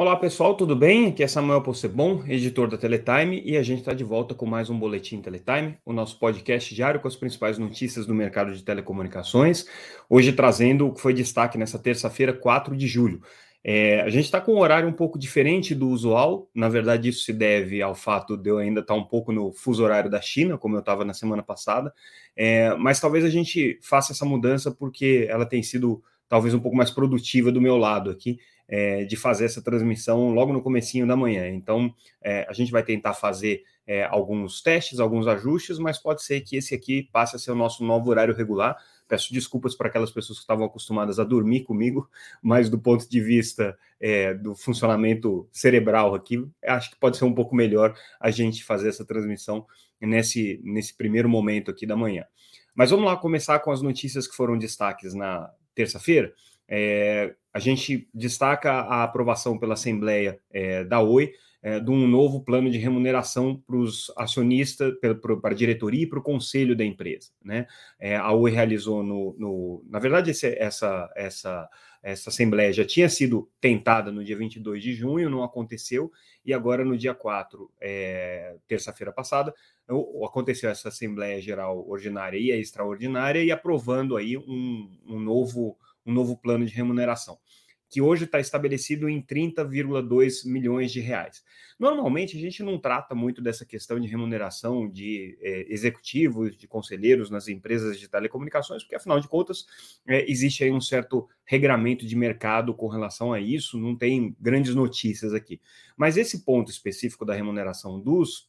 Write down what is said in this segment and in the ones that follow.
Olá pessoal, tudo bem? Aqui é Samuel Possebon, editor da Teletime, e a gente está de volta com mais um Boletim Teletime, o nosso podcast diário com as principais notícias do mercado de telecomunicações. Hoje trazendo o que foi destaque nessa terça-feira, 4 de julho. É, a gente está com um horário um pouco diferente do usual, na verdade, isso se deve ao fato de eu ainda estar tá um pouco no fuso horário da China, como eu estava na semana passada, é, mas talvez a gente faça essa mudança porque ela tem sido talvez um pouco mais produtiva do meu lado aqui é, de fazer essa transmissão logo no comecinho da manhã. Então, é, a gente vai tentar fazer é, alguns testes, alguns ajustes, mas pode ser que esse aqui passe a ser o nosso novo horário regular. Peço desculpas para aquelas pessoas que estavam acostumadas a dormir comigo, mas do ponto de vista é, do funcionamento cerebral aqui, acho que pode ser um pouco melhor a gente fazer essa transmissão nesse, nesse primeiro momento aqui da manhã. Mas vamos lá começar com as notícias que foram destaques na terça-feira. É, a gente destaca a aprovação pela Assembleia é, da Oi é, de um novo plano de remuneração para os acionistas, para a diretoria e para o conselho da empresa. Né? É, a Oi realizou no. no na verdade, esse, essa, essa, essa Assembleia já tinha sido tentada no dia 22 de junho, não aconteceu, e agora no dia 4, é, terça-feira passada, aconteceu essa Assembleia Geral Ordinária e Extraordinária, e aprovando aí um, um novo um novo plano de remuneração, que hoje está estabelecido em 30,2 milhões de reais. Normalmente a gente não trata muito dessa questão de remuneração de é, executivos, de conselheiros nas empresas de telecomunicações, porque afinal de contas é, existe aí um certo regramento de mercado com relação a isso, não tem grandes notícias aqui. Mas esse ponto específico da remuneração dos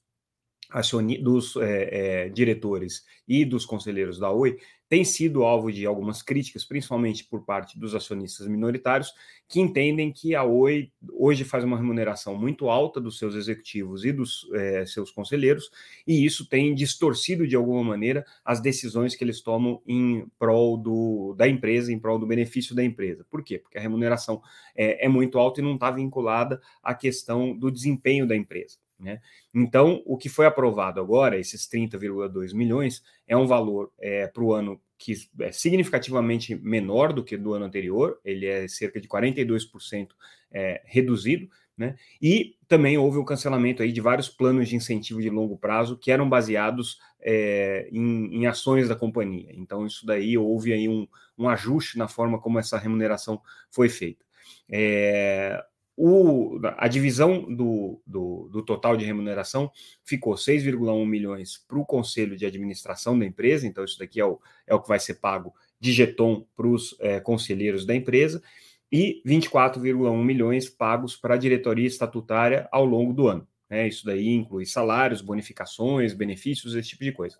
dos é, é, diretores e dos conselheiros da Oi tem sido alvo de algumas críticas, principalmente por parte dos acionistas minoritários, que entendem que a Oi hoje faz uma remuneração muito alta dos seus executivos e dos é, seus conselheiros, e isso tem distorcido de alguma maneira as decisões que eles tomam em prol do, da empresa, em prol do benefício da empresa. Por quê? Porque a remuneração é, é muito alta e não está vinculada à questão do desempenho da empresa. Né? Então, o que foi aprovado agora, esses 30,2 milhões, é um valor é, para o ano que é significativamente menor do que do ano anterior, ele é cerca de 42% é, reduzido, né? E também houve o um cancelamento aí de vários planos de incentivo de longo prazo que eram baseados é, em, em, ações da companhia. Então, isso daí houve aí um, um ajuste na forma como essa remuneração foi feita. É, o, a divisão do, do, do, total de remuneração ficou 6,1 milhões para o conselho de administração da empresa, então isso daqui é o, é o que vai ser pago de jeton para os é, conselheiros da empresa, e 24,1 milhões pagos para a diretoria estatutária ao longo do ano. Né? Isso daí inclui salários, bonificações, benefícios, esse tipo de coisa.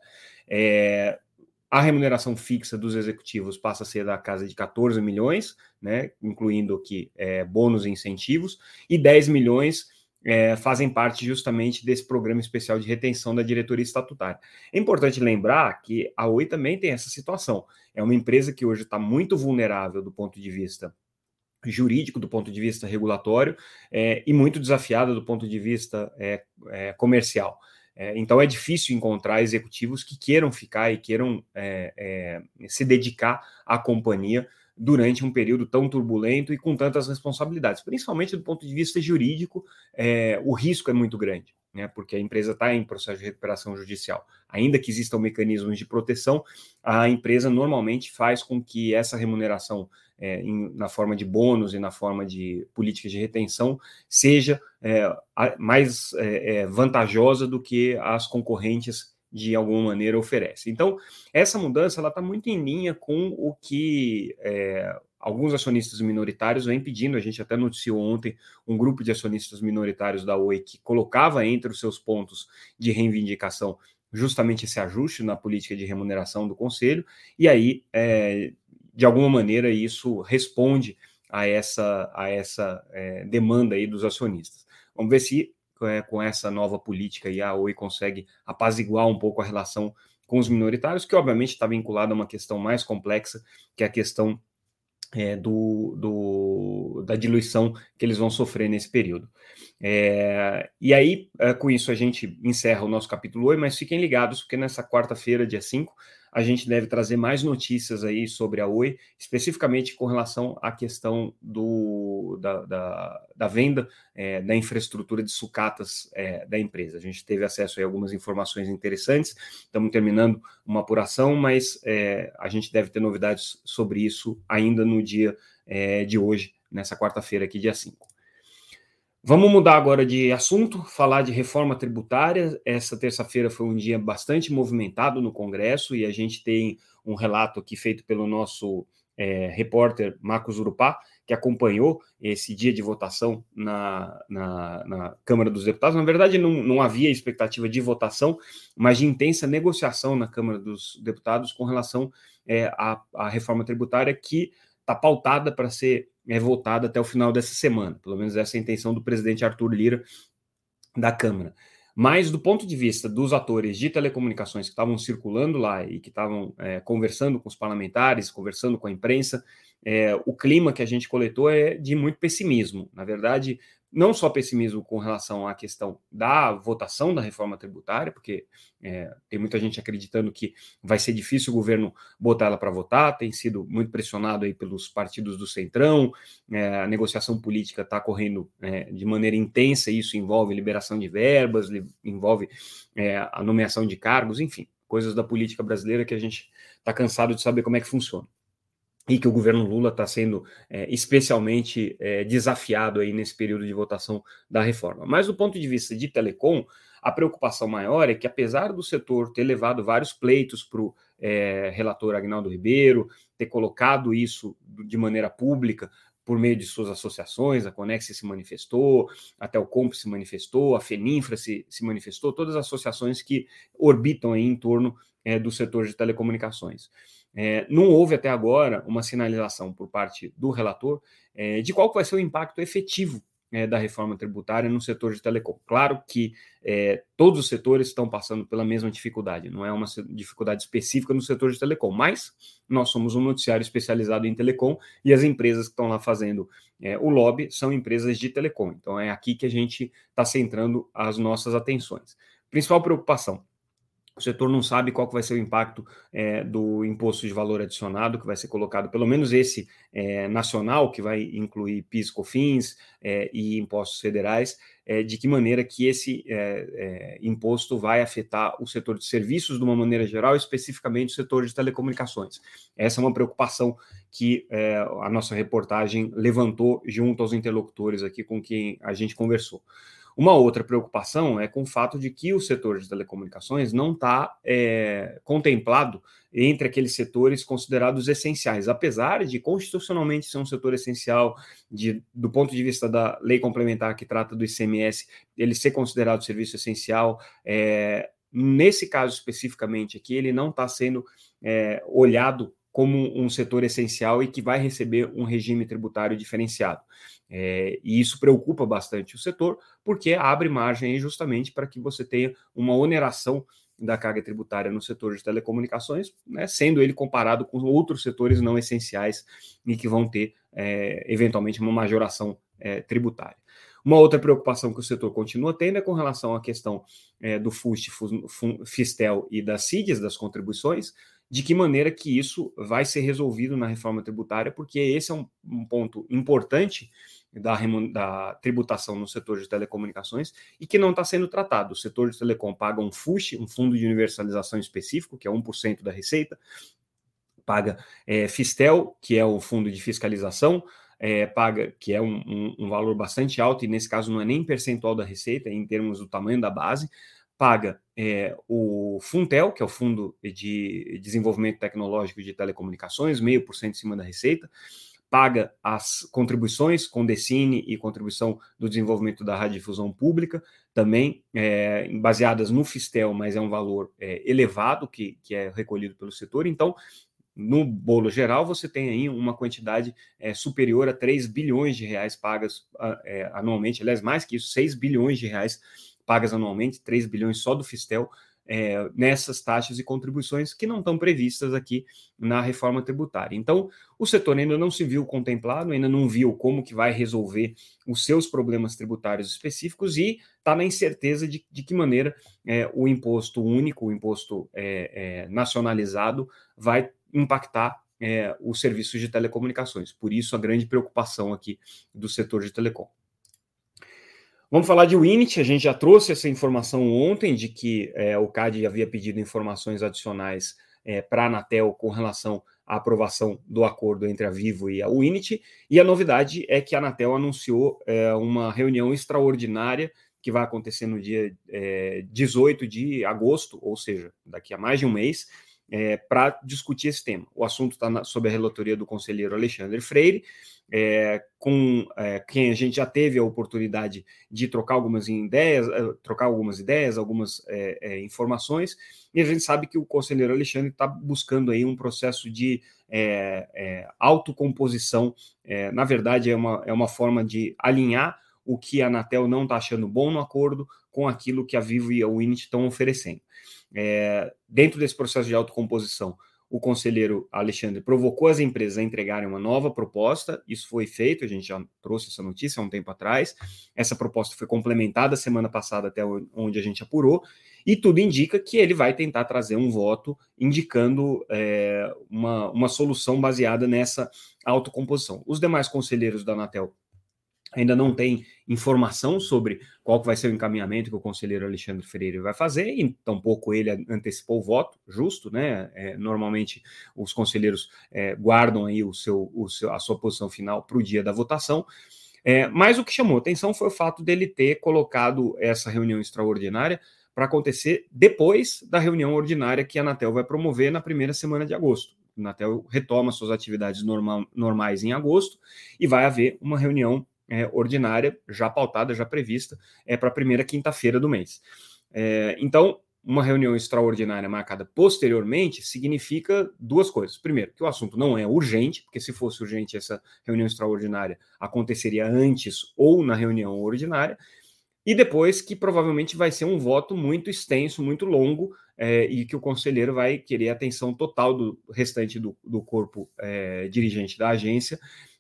É, a remuneração fixa dos executivos passa a ser da casa de 14 milhões, né, incluindo aqui é, bônus e incentivos, e 10 milhões é, fazem parte justamente desse programa especial de retenção da diretoria estatutária. É importante lembrar que a Oi também tem essa situação. É uma empresa que hoje está muito vulnerável do ponto de vista jurídico, do ponto de vista regulatório, é, e muito desafiada do ponto de vista é, é, comercial. É, então é difícil encontrar executivos que queiram ficar e queiram é, é, se dedicar à companhia durante um período tão turbulento e com tantas responsabilidades, principalmente do ponto de vista jurídico, é, o risco é muito grande né, porque a empresa está em processo de recuperação judicial. Ainda que existam mecanismos de proteção, a empresa normalmente faz com que essa remuneração é, em, na forma de bônus e na forma de políticas de retenção seja é, a, mais é, é vantajosa do que as concorrentes de alguma maneira oferecem. Então, essa mudança ela está muito em linha com o que é, alguns acionistas minoritários vêm pedindo, a gente até noticiou ontem um grupo de acionistas minoritários da Oi que colocava entre os seus pontos de reivindicação justamente esse ajuste na política de remuneração do conselho, e aí, é, de alguma maneira, isso responde a essa, a essa é, demanda aí dos acionistas. Vamos ver se é, com essa nova política aí, a Oi consegue apaziguar um pouco a relação com os minoritários, que obviamente está vinculada a uma questão mais complexa, que é a questão é, do, do, da diluição que eles vão sofrer nesse período. É, e aí, é, com isso, a gente encerra o nosso capítulo 8, mas fiquem ligados, porque nessa quarta-feira, dia 5, a gente deve trazer mais notícias aí sobre a Oi, especificamente com relação à questão do, da, da, da venda é, da infraestrutura de sucatas é, da empresa. A gente teve acesso a algumas informações interessantes, estamos terminando uma apuração, mas é, a gente deve ter novidades sobre isso ainda no dia é, de hoje, nessa quarta-feira aqui, dia 5. Vamos mudar agora de assunto, falar de reforma tributária. Essa terça-feira foi um dia bastante movimentado no Congresso e a gente tem um relato aqui feito pelo nosso é, repórter Marcos Urupá, que acompanhou esse dia de votação na, na, na Câmara dos Deputados. Na verdade, não, não, havia expectativa de votação, mas de intensa negociação na Câmara dos Deputados com relação é, à, à reforma tributária que está pautada para ser é votada até o final dessa semana. Pelo menos essa é a intenção do presidente Arthur Lira da Câmara. Mas, do ponto de vista dos atores de telecomunicações que estavam circulando lá e que estavam é, conversando com os parlamentares, conversando com a imprensa, é, o clima que a gente coletou é de muito pessimismo. Na verdade, não só pessimismo com relação à questão da votação da reforma tributária, porque é, tem muita gente acreditando que vai ser difícil o governo botar ela para votar, tem sido muito pressionado aí pelos partidos do Centrão, é, a negociação política está correndo é, de maneira intensa, isso envolve liberação de verbas, envolve é, a nomeação de cargos, enfim, coisas da política brasileira que a gente está cansado de saber como é que funciona e que o governo Lula está sendo é, especialmente é, desafiado aí nesse período de votação da reforma. Mas do ponto de vista de telecom, a preocupação maior é que, apesar do setor ter levado vários pleitos para o é, relator Agnaldo Ribeiro, ter colocado isso de maneira pública por meio de suas associações, a Conex se manifestou, a Telcomp se manifestou, a Feninfra se, se manifestou, todas as associações que orbitam em torno do setor de telecomunicações. É, não houve até agora uma sinalização por parte do relator é, de qual vai ser o impacto efetivo é, da reforma tributária no setor de telecom. Claro que é, todos os setores estão passando pela mesma dificuldade, não é uma dificuldade específica no setor de telecom, mas nós somos um noticiário especializado em telecom e as empresas que estão lá fazendo é, o lobby são empresas de telecom. Então é aqui que a gente está centrando as nossas atenções. Principal preocupação o setor não sabe qual vai ser o impacto é, do imposto de valor adicionado que vai ser colocado, pelo menos esse é, nacional, que vai incluir PIS, COFINS é, e impostos federais, é, de que maneira que esse é, é, imposto vai afetar o setor de serviços de uma maneira geral, especificamente o setor de telecomunicações. Essa é uma preocupação que a nossa reportagem levantou junto aos interlocutores aqui com quem a gente conversou. Uma outra preocupação é com o fato de que o setor de telecomunicações não está é, contemplado entre aqueles setores considerados essenciais, apesar de constitucionalmente ser um setor essencial, de, do ponto de vista da lei complementar que trata do ICMS, ele ser considerado serviço essencial. É, nesse caso especificamente aqui, ele não está sendo é, olhado como um setor essencial e que vai receber um regime tributário diferenciado. É, e isso preocupa bastante o setor, porque abre margem justamente para que você tenha uma oneração da carga tributária no setor de telecomunicações, né, sendo ele comparado com outros setores não essenciais e que vão ter, é, eventualmente, uma majoração é, tributária. Uma outra preocupação que o setor continua tendo é com relação à questão é, do FUST, FISTEL e das CIDs, das contribuições, de que maneira que isso vai ser resolvido na reforma tributária, porque esse é um, um ponto importante da, da, tributação no setor de telecomunicações e que não está sendo tratado. O setor de telecom paga um FUSH, um fundo de universalização específico, que é 1% da receita, paga é, Fistel, que é o fundo de fiscalização, é, paga, que é um, um, um, valor bastante alto, e nesse caso não é nem percentual da receita, é em termos do tamanho da base, paga é, o Funtel, que é o Fundo de Desenvolvimento Tecnológico de Telecomunicações, meio por cento em cima da receita, paga as contribuições com Decine e contribuição do desenvolvimento da radiodifusão pública, também é, baseadas no Fistel, mas é um valor é, elevado que, que é recolhido pelo setor. Então, no bolo geral, você tem aí uma quantidade é, superior a 3 bilhões de reais pagas é, anualmente, aliás, mais que isso, 6 bilhões de reais pagas anualmente, 3 bilhões só do Fistel, é, nessas taxas e contribuições que não estão previstas aqui na reforma tributária. Então, o setor ainda não se viu contemplado, ainda não viu como que vai resolver os seus problemas tributários específicos e está na incerteza de, de que maneira é, o imposto único, o imposto é, é nacionalizado, vai impactar é, os serviços de telecomunicações. Por isso, a grande preocupação aqui do setor de telecom. Vamos falar de Winit. A gente já trouxe essa informação ontem de que é, o CAD havia pedido informações adicionais é, para a Anatel com relação à aprovação do acordo entre a Vivo e a Winit. E a novidade é que a Anatel anunciou é, uma reunião extraordinária que vai acontecer no dia 18 de agosto, ou seja, daqui a mais de um mês, é, para discutir esse tema. O assunto está sob a relatoria do conselheiro Alexandre Freire, é, com é, quem a gente já teve a oportunidade de trocar algumas ideias, é, trocar algumas ideias, algumas é, é, informações, e a gente sabe que o conselheiro Alexandre está buscando aí um processo de autocomposição. na verdade, é uma, é uma forma de alinhar o que a Anatel não está achando bom no acordo com aquilo que a Vivo e a Winit estão oferecendo. É, dentro desse processo de autocomposição, o conselheiro Alexandre provocou as empresas a entregarem uma nova proposta, isso foi feito, a gente já trouxe essa notícia há um tempo atrás. Essa proposta foi complementada semana passada, até onde a gente apurou, e tudo indica que ele vai tentar trazer um voto indicando é, uma, uma solução baseada nessa autocomposição. Os demais conselheiros da Anatel ainda não tem informação sobre qual vai ser o encaminhamento que o conselheiro Alexandre Freire vai fazer, e tampouco ele antecipou o voto, justo, né? É, normalmente os conselheiros é, guardam aí o seu, o seu, a sua posição final para o dia da votação. É, mas o que chamou atenção foi o fato dele ter colocado essa reunião extraordinária para acontecer depois da reunião ordinária que a Anatel vai promover na primeira semana de agosto. A Anatel retoma suas atividades normais em agosto e vai haver uma reunião é, ordinária, já pautada, já prevista, é para a primeira quinta-feira do mês. É, então, uma reunião extraordinária marcada posteriormente significa duas coisas. Primeiro, que o assunto não é urgente, porque se fosse urgente, essa reunião extraordinária aconteceria antes ou na reunião ordinária. E depois que provavelmente vai ser um voto muito extenso, muito longo, é, e que o conselheiro vai querer atenção total do restante do, do corpo é, dirigente da agência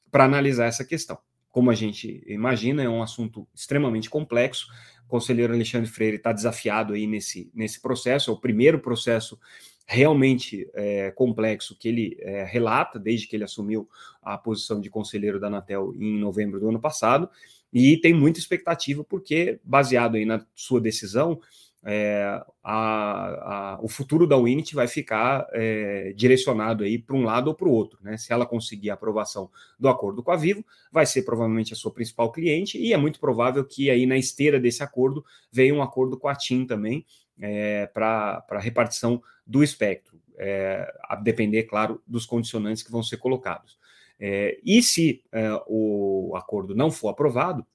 para analisar essa questão como a gente imagina, é um assunto extremamente complexo. O conselheiro Alexandre Freire está desafiado aí nesse, nesse processo, é o primeiro processo realmente é, complexo que ele é, relata desde que ele assumiu a posição de conselheiro da Anatel em novembro do ano passado, e tem muita expectativa, porque, baseado aí na sua decisão, é, a, a, o futuro da Unity vai ficar é, direcionado aí para um lado ou para o outro. Né? Se ela conseguir a aprovação do acordo com a Vivo, vai ser provavelmente a sua principal cliente, e é muito provável que aí na esteira desse acordo venha um acordo com a TIM também é, para a repartição do espectro, é, a depender, claro, dos condicionantes que vão ser colocados. É, e se é, o acordo não for aprovado,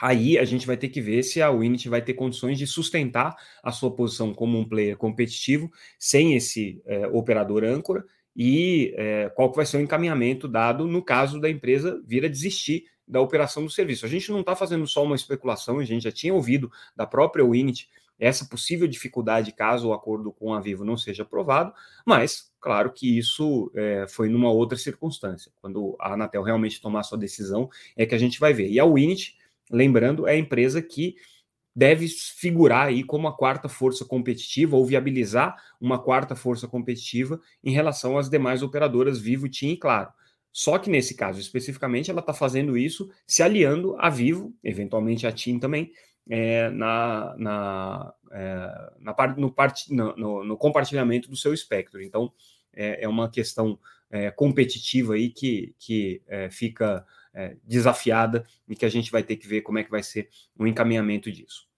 aí a gente vai ter que ver se a Winit vai ter condições de sustentar a sua posição como um player competitivo sem esse é, operador âncora e é, qual que vai ser o encaminhamento dado no caso da empresa vir a desistir da operação do serviço. A gente não está fazendo só uma especulação, a gente já tinha ouvido da própria Winit essa possível dificuldade caso o acordo com a Vivo não seja aprovado, mas claro que isso é, foi numa outra circunstância. Quando a Anatel realmente tomar sua decisão, é que a gente vai ver. E a Winit lembrando, é a empresa que deve figurar aí como a quarta força competitiva ou viabilizar uma quarta força competitiva em relação às demais operadoras Vivo, TIM e Claro. Só que nesse caso especificamente, ela está fazendo isso se aliando a Vivo, eventualmente a TIM também, é, na, na, é, na no, part, no, no, compartilhamento do seu espectro. Então, é, é uma questão é, competitiva aí que, que fica é, desafiada e que a gente vai ter que ver como é que vai ser o encaminhamento disso.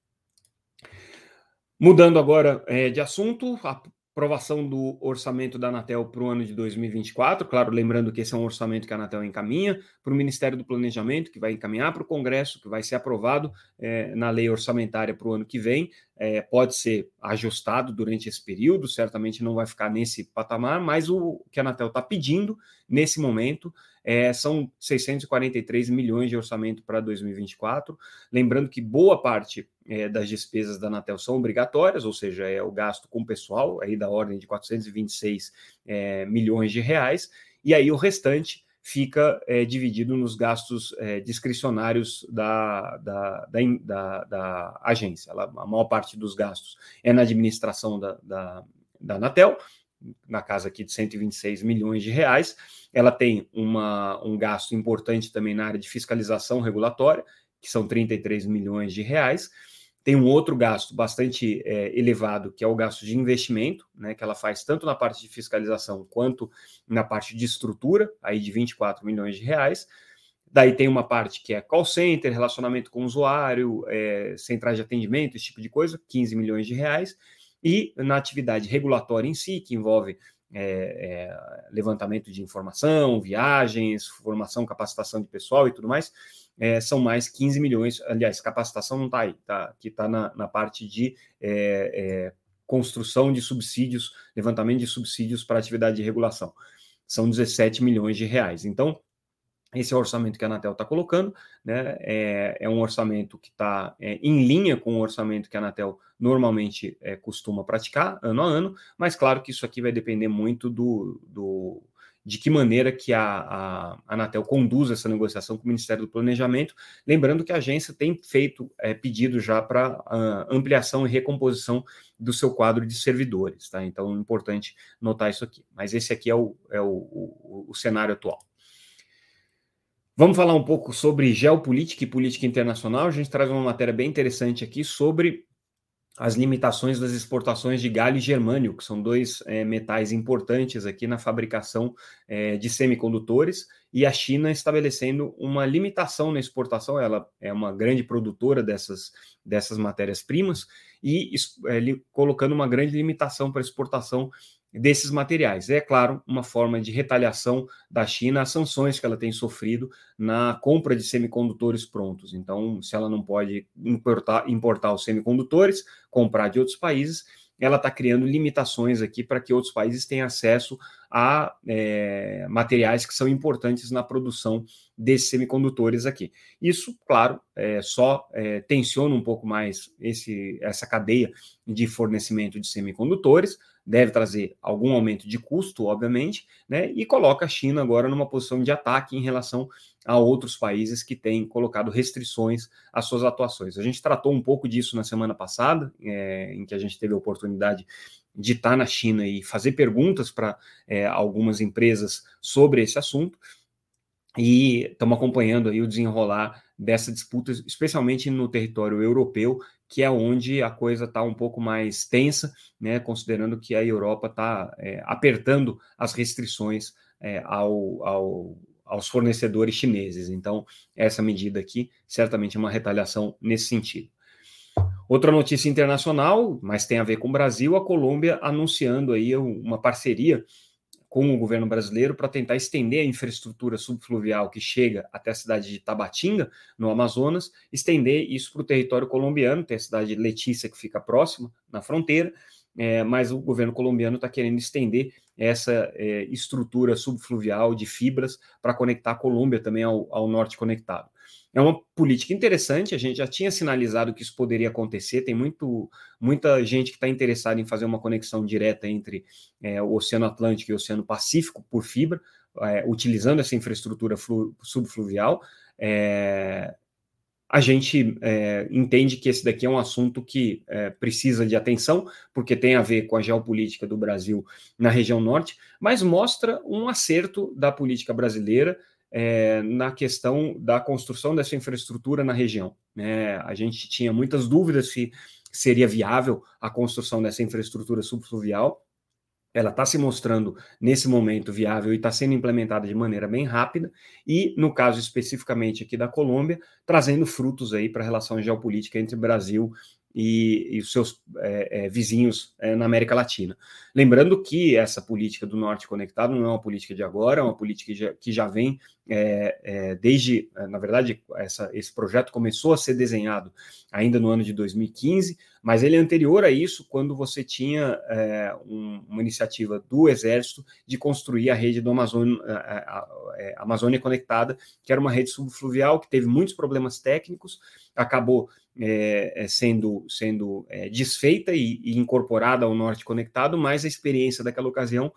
Mudando agora é, de assunto, a aprovação do orçamento da Anatel para o ano de 2024. Claro, lembrando que esse é um orçamento que a Anatel encaminha para o Ministério do Planejamento, que vai encaminhar para o Congresso, que vai ser aprovado é, na lei orçamentária para o ano que vem. É, pode ser ajustado durante esse período, certamente não vai ficar nesse patamar, mas o que a Anatel está pedindo nesse momento é, são 643 milhões de orçamento para 2024. Lembrando que boa parte é, das despesas da Anatel são obrigatórias, ou seja, é o gasto com pessoal, aí da ordem de 426 é, milhões de reais, e aí o restante fica é, dividido nos gastos é, discricionários da, da, da, da, agência. Ela, a maior parte dos gastos é na administração da, da, da Anatel, na casa aqui de 126 milhões de reais. Ela tem uma, um gasto importante também na área de fiscalização regulatória, que são 33 milhões de reais. Tem um outro gasto bastante é, elevado, que é o gasto de investimento, né, que ela faz tanto na parte de fiscalização quanto na parte de estrutura, aí de 24 milhões de reais. Daí tem uma parte que é call center, relacionamento com o usuário, é, centrais de atendimento, esse tipo de coisa, 15 milhões de reais. E na atividade regulatória em si, que envolve é, é, levantamento de informação, viagens, formação, capacitação de pessoal e tudo mais, é, são mais 15 milhões. Aliás, capacitação não está aí, tá, que está na, na, parte de é, é, construção de subsídios, levantamento de subsídios para atividade de regulação. São 17 milhões de reais. Então, esse é o orçamento que a Anatel está colocando, né? É, é, um orçamento que está é, em linha com o orçamento que a Anatel normalmente é, costuma praticar ano a ano, mas claro que isso aqui vai depender muito do, do de que maneira que a, a, Anatel conduz essa negociação com o Ministério do Planejamento, lembrando que a agência tem feito é, pedido já para uh, ampliação e recomposição do seu quadro de servidores, tá? Então é importante notar isso aqui. Mas esse aqui é o, é o, o, o cenário atual. Vamos falar um pouco sobre geopolítica e política internacional. A gente traz uma matéria bem interessante aqui sobre as limitações das exportações de galho e germânio, que são dois é, metais importantes aqui na fabricação é, de semicondutores, e a China estabelecendo uma limitação na exportação. Ela é uma grande produtora dessas, dessas matérias-primas e é, colocando uma grande limitação para exportação desses materiais. É claro, uma forma de retaliação da China às sanções que ela tem sofrido na compra de semicondutores prontos. Então, se ela não pode importar, importar os semicondutores, comprar de outros países, ela está criando limitações aqui para que outros países tenham acesso a é, materiais que são importantes na produção desses semicondutores aqui. Isso, claro, é, só é, tensiona um pouco mais esse, essa cadeia de fornecimento de semicondutores, deve trazer algum aumento de custo, obviamente, né? E coloca a China agora numa posição de ataque em relação a outros países que têm colocado restrições às suas atuações. A gente tratou um pouco disso na semana passada, é, em que a gente teve a oportunidade de estar na China e fazer perguntas para é, algumas empresas sobre esse assunto. E estamos acompanhando aí o desenrolar dessa disputa, especialmente no território europeu, que é onde a coisa está um pouco mais tensa, né, considerando que a Europa está é, apertando as restrições é, ao, ao, aos fornecedores chineses. Então, essa medida aqui certamente é uma retaliação nesse sentido. Outra notícia internacional, mas tem a ver com o Brasil, a Colômbia anunciando aí uma parceria com o governo brasileiro para tentar estender a infraestrutura subfluvial que chega até a cidade de Tabatinga, no Amazonas, estender isso para o território colombiano, tem a cidade de Letícia que fica próxima, na fronteira, é, mas o governo colombiano está querendo estender essa é, estrutura subfluvial de fibras para conectar a Colômbia também ao, ao norte conectado. É uma política interessante, a gente já tinha sinalizado que isso poderia acontecer, tem muito, muita gente que está interessada em fazer uma conexão direta entre é, o Oceano Atlântico e o Oceano Pacífico por fibra, é, utilizando essa infraestrutura flu, subfluvial. É, a gente é, entende que esse daqui é um assunto que é, precisa de atenção, porque tem a ver com a geopolítica do Brasil na região norte, mas mostra um acerto da política brasileira é, na questão da construção dessa infraestrutura na região. Né? A gente tinha muitas dúvidas se seria viável a construção dessa infraestrutura subfluvial. Ela está se mostrando nesse momento viável e está sendo implementada de maneira bem rápida, e no caso especificamente aqui da Colômbia, trazendo frutos aí para a relação geopolítica entre Brasil e, e os seus é, é, vizinhos é, na América Latina. Lembrando que essa política do Norte Conectado não é uma política de agora, é uma política que já, que já vem é, é, desde, é, na verdade, essa, esse projeto começou a ser desenhado ainda no ano de 2015, mas ele é anterior a isso, quando você tinha é, um, uma iniciativa do Exército de construir a rede do Amazônia, a, a, a Amazônia Conectada, que era uma rede subfluvial que teve muitos problemas técnicos, acabou é, é, sendo, sendo é, desfeita e, e, incorporada ao Norte Conectado, mas a experiência daquela ocasião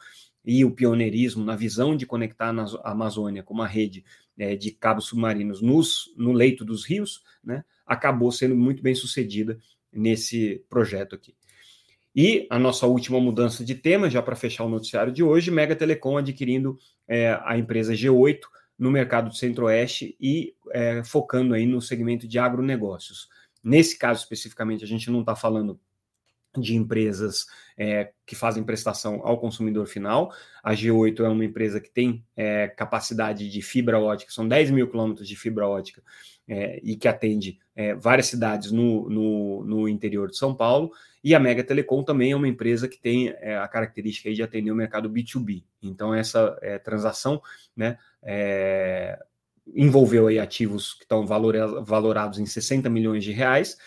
e o pioneirismo na visão de conectar a Amazônia com uma rede é, de cabos submarinos nos, no leito dos rios, né, acabou sendo muito bem sucedida nesse projeto aqui. E a nossa última mudança de tema, já para fechar o noticiário de hoje, Mega Telecom adquirindo é, a empresa G8 no mercado do Centro-Oeste e é, focando aí no segmento de agronegócios. Nesse caso especificamente, a gente não está falando de empresas é, que fazem prestação ao consumidor final. A G8 é uma empresa que tem é, capacidade de fibra ótica, são 10 mil quilômetros de fibra ótica é, e que atende várias cidades no, no, no, interior de São Paulo. E a Mega Telecom também é uma empresa que tem a característica de atender o mercado B2B. Então, essa transação né, envolveu aí ativos que estão valorados em 60 milhões de reais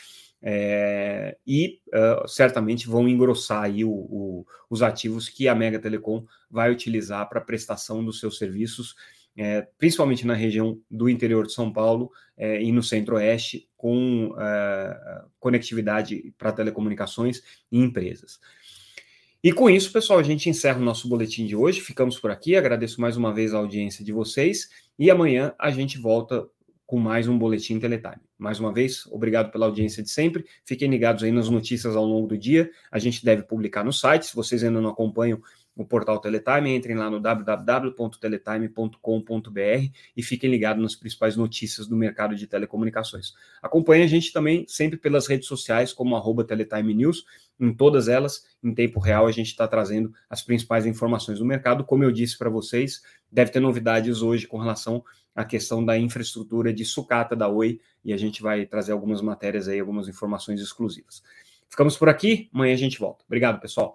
é, e uh, certamente vão engrossar aí o, o, os ativos que a Mega Telecom vai utilizar para prestação dos seus serviços, é, principalmente na região do interior de São Paulo é, e no centro-oeste, com uh, conectividade para telecomunicações e empresas. E com isso, pessoal, a gente encerra o nosso boletim de hoje. Ficamos por aqui. Agradeço mais uma vez a audiência de vocês e amanhã a gente volta com mais um Boletim Teletime. Mais uma vez, obrigado pela audiência de sempre. Fiquem ligados aí nas notícias ao longo do dia. A gente deve publicar no site. Se vocês ainda não acompanham o portal Teletime, entrem lá no www.teletime.com.br e fiquem ligados nas principais notícias do mercado de telecomunicações. Acompanhe a gente também sempre pelas redes sociais, como arroba Teletime News. Em todas elas, em tempo real, a gente está trazendo as principais informações do mercado. Como eu disse para vocês, deve ter novidades hoje com relação a questão da infraestrutura de sucata da Oi e a gente vai trazer algumas matérias aí, algumas informações exclusivas. Ficamos por aqui, amanhã a gente volta. Obrigado, pessoal.